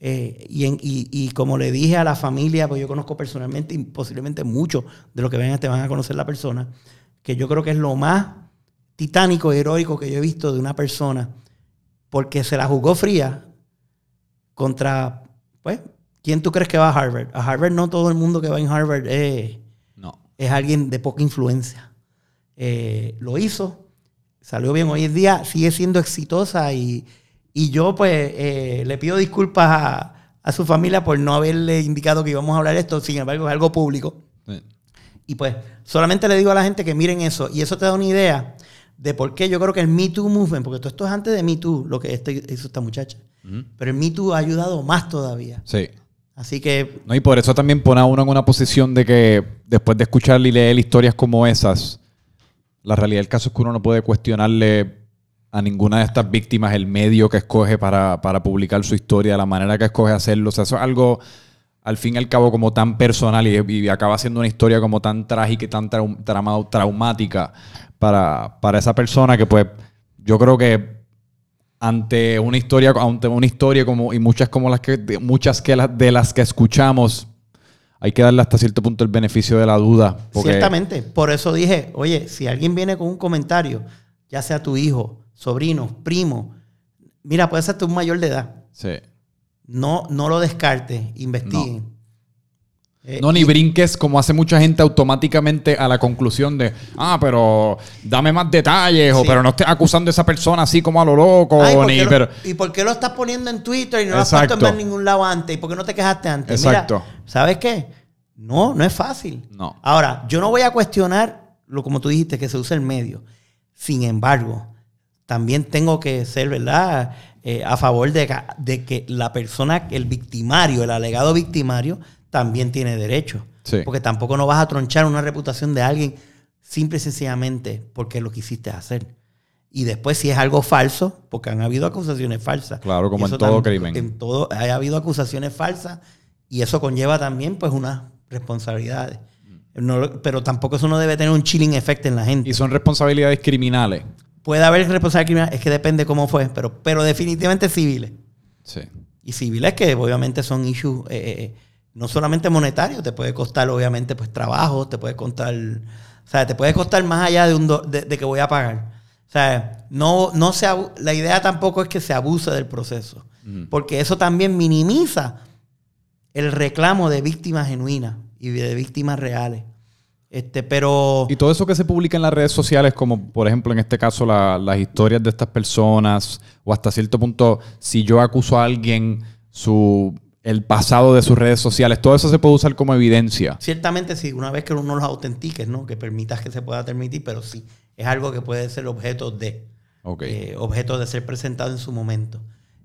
Eh, y, y, como le dije a la familia, pues yo conozco personalmente y posiblemente muchos de los que vengan te van a conocer la persona, que yo creo que es lo más titánico y heroico que yo he visto de una persona porque se la jugó fría contra, pues, ¿quién tú crees que va a Harvard? A Harvard no todo el mundo que va en Harvard es. Es alguien de poca influencia. Eh, lo hizo, salió bien. Hoy en día sigue siendo exitosa y, yo pues eh, le pido disculpas a, su familia por no haberle indicado que íbamos a hablar de esto, sin embargo es algo público. Y pues solamente le digo a la gente que miren eso y eso te da una idea de por qué yo creo que el Me Too Movement, porque todo esto es antes de Me Too, lo que este, hizo esta muchacha, pero el Me Too ha ayudado más todavía. Sí. Así que... No, y por eso también pone a uno en una posición de que después de escuchar y leer historias como esas, la realidad del caso es que uno no puede cuestionarle a ninguna de estas víctimas el medio que escoge para, publicar su historia, la manera que escoge hacerlo. O sea, eso es algo al fin y al cabo como tan personal y, acaba siendo una historia como tan trágica y tan traumática para, para esa persona que pues yo creo que ante una historia, ante una historia como, y muchas como las que, muchas que de las que escuchamos, hay que darle hasta cierto punto el beneficio de la duda. Ciertamente. Por eso dije, oye, si alguien viene con un comentario, ya sea tu hijo, sobrino, primo, mira, puede ser tu mayor de edad. Sí. No, no lo descarte, investiguen. Eh, no, ni brinques como hace mucha gente automáticamente a la conclusión de, ah, pero dame más detalles, o pero no estés acusando a esa persona así como a lo loco. ¿y, por pero... ¿Y por qué lo estás poniendo en Twitter y no lo has puesto en ningún lado antes? ¿Y por qué no te quejaste antes? Exacto. ¿sabes qué? No, no es fácil. No. Ahora, yo no voy a cuestionar lo como tú dijiste, que se usa el medio. Sin embargo, también tengo que ser, ¿verdad? Eh, a favor de, de que la persona, el victimario, el alegado victimario, también tiene derecho. Porque tampoco no vas a tronchar una reputación de alguien simple y sencillamente porque lo quisiste hacer. y después si es algo falso, porque han habido acusaciones falsas. Claro, como en todo crimen. En todo, ha habido acusaciones falsas y eso conlleva también pues unas responsabilidades. pero tampoco eso no debe tener un chilling effect en la gente. ¿Y son responsabilidades criminales? Puede haber responsabilidades criminales, es que depende cómo fue, pero, pero definitivamente civiles. Sí. Y civiles que obviamente son issues eh, eh, eh, no solamente monetarios, te puede costar obviamente pues trabajo, te puede costar, o sea, te puede costar más allá de, un de que voy a pagar. O sea, no, no se, la idea tampoco es que se abuse del proceso, porque eso también minimiza el reclamo de víctimas genuinas y de víctimas reales. Este, pero... Y todo eso que se publica en las redes sociales, como por ejemplo en este caso las historias de estas personas, o hasta cierto punto, si yo acuso a alguien, su, el pasado de sus redes sociales, todo eso se puede usar como evidencia. Ciertamente sí, una vez que uno los autentiques, ¿no? Que permitas que se pueda permitir, pero sí, es algo que puede ser objeto de. Eh, objeto de ser presentado en su momento.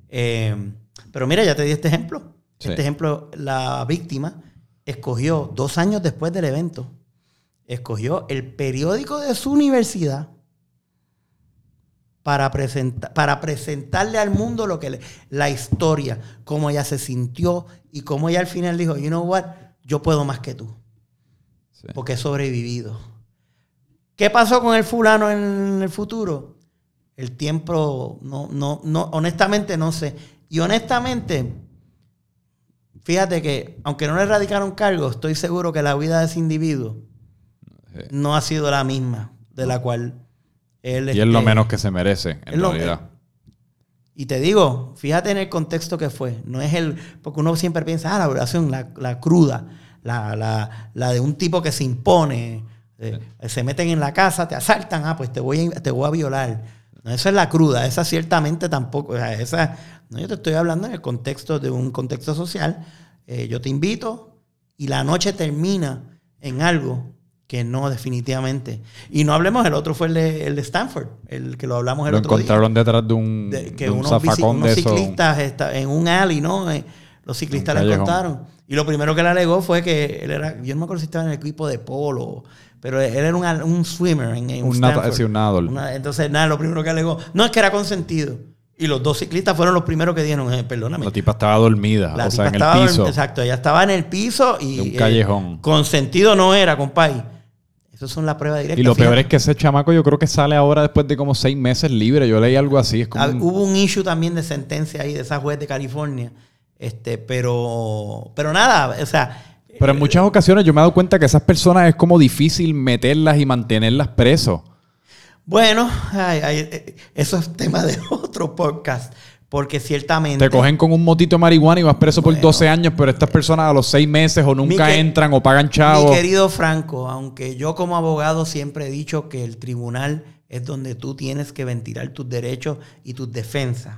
Eh, pero mira, ya te di este ejemplo. Este ejemplo, la víctima escogió dos años después del evento, escogió el periódico de su universidad para, para presentarle al mundo lo que la historia, cómo ella se sintió y cómo ella al final dijo, you know what, yo puedo más que tú. Porque he sobrevivido ¿Qué pasó con el fulano en el futuro? El tiempo, no, no, no, honestamente no sé. Y honestamente, fíjate que, aunque no le radicaron cargo, estoy seguro que la vida de ese individuo no ha sido la misma de la cual él... Y es lo menos que se merece, en realidad. y te digo, fíjate en el contexto que fue. No es el... Porque uno siempre piensa, ah, la violación, la, cruda, la, la, la de un tipo que se impone eh, se meten en la casa, te asaltan, ah, pues te voy a, te voy a violar. No, esa es la cruda, esa ciertamente tampoco. esa, no, yo te estoy hablando en el contexto de un contexto social. Eh, yo te invito y la noche termina en algo que no, definitivamente. Y no hablemos, el otro fue el de, el de Stanford, el que lo hablamos el lo otro día. Lo encontraron detrás de un, que unos, zafacón de ciclistas en un alley, ¿no? Eh, los ciclistas le contaron. Y lo primero que le alegó fue que él era, yo no me acuerdo si estaba en el equipo de polo pero él era un, un swimmer en, en un, un entonces, nada, lo primero que alegó, no es que era consentido. Y los dos ciclistas fueron los primeros que dieron, eh, perdóname. La tipa estaba dormida, o sea, en el piso. exacto, ella estaba en el piso y... un callejón. Eh, consentido no era, compadre. Esas son las pruebas directas. Y lo peor es que ese chamaco yo creo que sale ahora después de como seis meses libre. Yo leí algo así. Ah, hubo un issue también de sentencia ahí de esa juez de California. Este, pero, pero nada, o sea, pero en muchas ocasiones yo me he dado cuenta que esas personas es como difícil meterlas y mantenerlas presos. Bueno, eh, eso es tema de otro podcast. Porque ciertamente. Te cogen con un motito de marihuana y vas preso por 12 años, pero estas personas a los 6 meses o nunca entran o pagan chavos. Mi querido Franco, aunque yo como abogado siempre he dicho que el tribunal es donde tú tienes que ventilar tus derechos y tus defensas.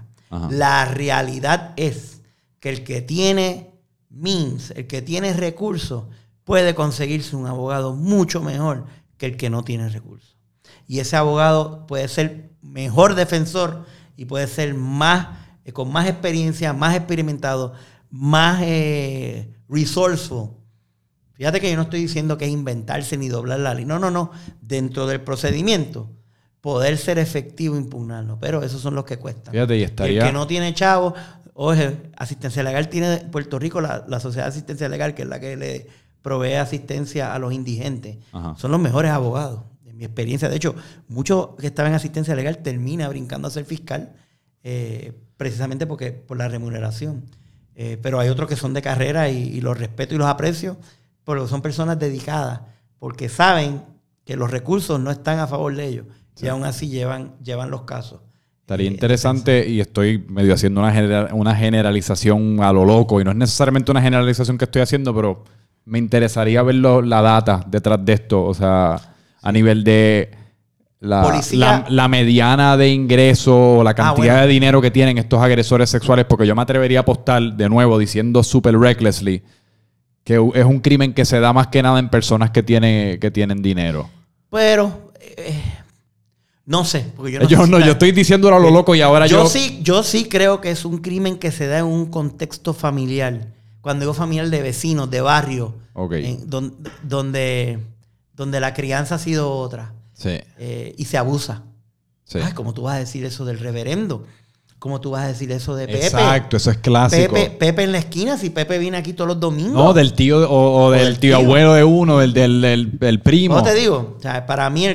La realidad es que el que tiene means, el que tiene recursos, puede conseguirse un abogado mucho mejor que el que no tiene recursos. Y ese abogado puede ser mejor defensor y puede ser más, eh, con más experiencia, más experimentado, más eh, resourceful. Fíjate que yo no estoy diciendo que es inventarse ni doblar la ley. No, no, no. Dentro del procedimiento, poder ser efectivo, impugnarlo. Pero esos son los que cuestan. Fíjate, y estaría... El que no tiene chavo, Oye, asistencia legal tiene Puerto Rico, la, Sociedad de Asistencia Legal, que es la que le provee asistencia a los indigentes. Son los mejores abogados, en mi experiencia. De hecho, muchos que estaban en asistencia legal terminan brincando a ser fiscal eh, precisamente porque por la remuneración. Eh, pero hay otros que son de carrera y, los respeto y los aprecio, porque son personas dedicadas, porque saben que los recursos no están a favor de ellos y aún así llevan, llevan los casos. Estaría interesante y estoy medio haciendo una, una generalización a lo loco y no es necesariamente una generalización que estoy haciendo, pero me interesaría ver la data detrás de esto, o sea, a nivel de la, la, mediana de ingreso, la ah, cantidad de dinero que tienen estos agresores sexuales, porque yo me atrevería a apostar de nuevo diciendo super recklessly que es un crimen que se da más que nada en personas que, tiene, que tienen dinero. Pero... Eh, no sé, porque yo no, yo, no, yo estoy diciendo a lo loco y ahora yo, yo... Sí, yo sí creo que es un crimen que se da en un contexto familiar. Cuando digo familiar de vecinos, de barrio. donde, donde, la crianza ha sido otra. Sí. Eh, y se abusa. Ay, ¿cómo tú vas a decir eso del reverendo? ¿Cómo tú vas a decir eso de Pepe? Exacto, eso es clásico. Pepe, en la esquina, si Pepe viene aquí todos los domingos. No, del tío o, del, tío, abuelo de uno, del, del, primo. No te digo, o sea, para mí,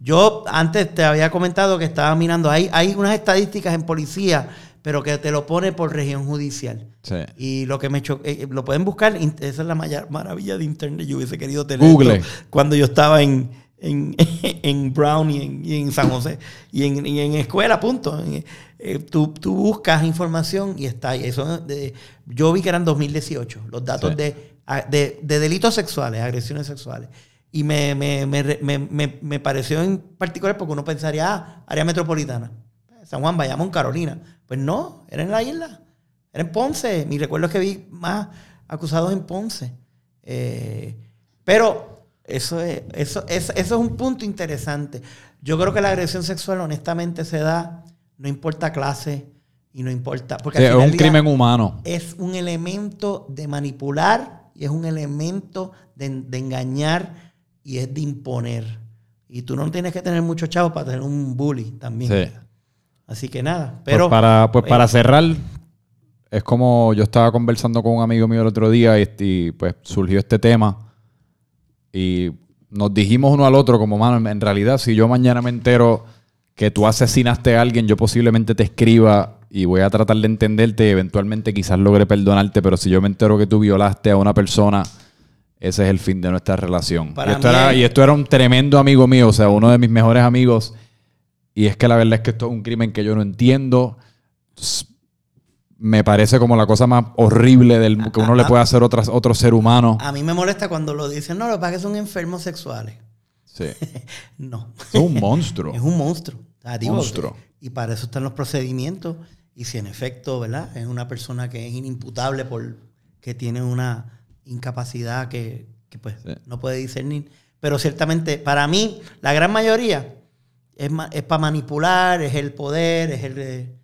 yo antes te había comentado que estaba mirando, hay, hay unas estadísticas en policía, pero que te lo pone por región judicial. Sí. Y lo que me hecho, eh, lo pueden buscar, esa es la maravilla de Internet, yo hubiese querido tener Google. cuando yo estaba en, en, en Brown y en, San José y en, en escuela, punto. Eh, tú, tú, buscas información y está ahí. Eso de, yo vi que eran 2018, los datos de, de, delitos sexuales, agresiones sexuales. Y me, me, me, me, pareció en particular porque uno pensaría, ah, área metropolitana, San Juan, Bayamón, Carolina. Pues no, era en la isla, era en Ponce. Mi recuerdo es que vi más acusados en Ponce. Eh, pero eso es, eso, eso es un punto interesante. Yo creo que la agresión sexual honestamente se da no importa clase y no importa. Porque es un crimen humano. Es un elemento de manipular y es un elemento de, engañar y es de imponer. Y tú no tienes que tener mucho chavo para tener un bully también. Sí. Así que nada. Pues pero. Pues para, pues para eh, cerrar, es como yo estaba conversando con un amigo mío el otro día y, y pues surgió este tema. Y nos dijimos uno al otro, como, mano, en realidad, si yo mañana me entero que tú asesinaste a alguien, yo posiblemente te escriba y voy a tratar de entenderte y eventualmente quizás logre perdonarte, pero si yo me entero que tú violaste a una persona, ese es el fin de nuestra relación. Y esto, era, y esto, era, un tremendo amigo mío, o sea, uno de mis mejores amigos. Y es que la verdad es que esto es un crimen que yo no entiendo. Me parece como la cosa más horrible del, que uno le puede hacer a otro ser humano. A mí me molesta cuando lo dicen, no, lo que pasa es que son enfermos sexuales. Sí. no. Es un monstruo. es un monstruo. monstruo. Y para eso están los procedimientos. Y si en efecto, ¿verdad? Es una persona que es inimputable por que tiene una incapacidad que, pues no puede discernir. Pero ciertamente, para mí, la gran mayoría es, es para manipular, es el poder, es el...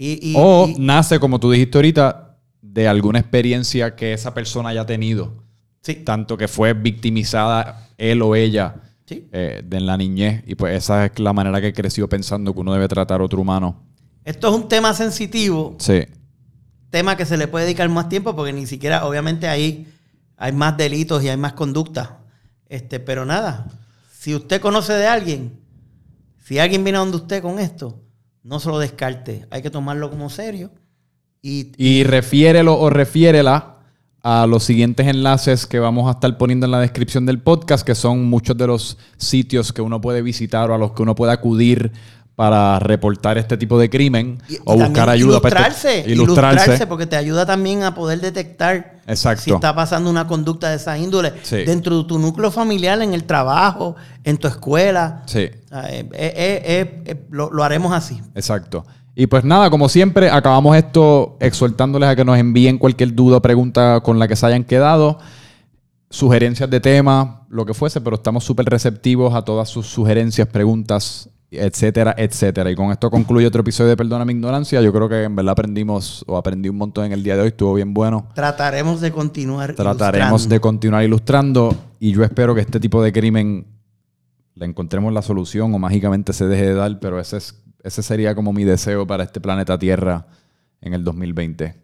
Y, o nace, como tú dijiste ahorita, de alguna experiencia que esa persona haya tenido. Sí. Tanto que fue victimizada él o ella eh, de la niñez. Y pues esa es la manera que creció pensando que uno debe tratar a otro humano. Esto es un tema sensitivo. Sí. Tema que se le puede dedicar más tiempo porque ni siquiera, obviamente, ahí hay más delitos y hay más conductas. Este, pero nada, si usted conoce de alguien, si alguien viene a donde usted con esto, no se lo descarte. Hay que tomarlo como serio. Y, y refiérelo o refiérela a los siguientes enlaces que vamos a estar poniendo en la descripción del podcast, que son muchos de los sitios que uno puede visitar o a los que uno puede acudir para reportar este tipo de crimen o buscar ayuda ilustrarse, para ilustrarse. porque te ayuda también a poder detectar si está pasando una conducta de esa índole dentro de tu núcleo familiar, en el trabajo, en tu escuela. Sí. Eh, eh, eh, lo, lo haremos así. Exacto. Y pues nada, como siempre, acabamos esto exhortándoles a que nos envíen cualquier duda o pregunta con la que se hayan quedado, sugerencias de tema, lo que fuese, pero estamos súper receptivos a todas sus sugerencias, preguntas, etcétera, etcétera. Y con esto concluye otro episodio de Perdona mi ignorancia. Yo creo que en verdad aprendimos o aprendí un montón en el día de hoy, estuvo bien bueno. Trataremos de continuar Trataremos de continuar ilustrando y yo espero que este tipo de crimen le encontremos la solución o mágicamente se deje de dar, pero ese es ese sería como mi deseo para este planeta Tierra en el 2020.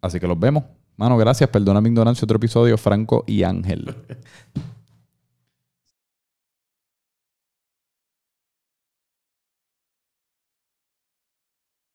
Así que los vemos. Mano, gracias. Perdona mi ignorancia. Otro episodio, Franco y Ángel.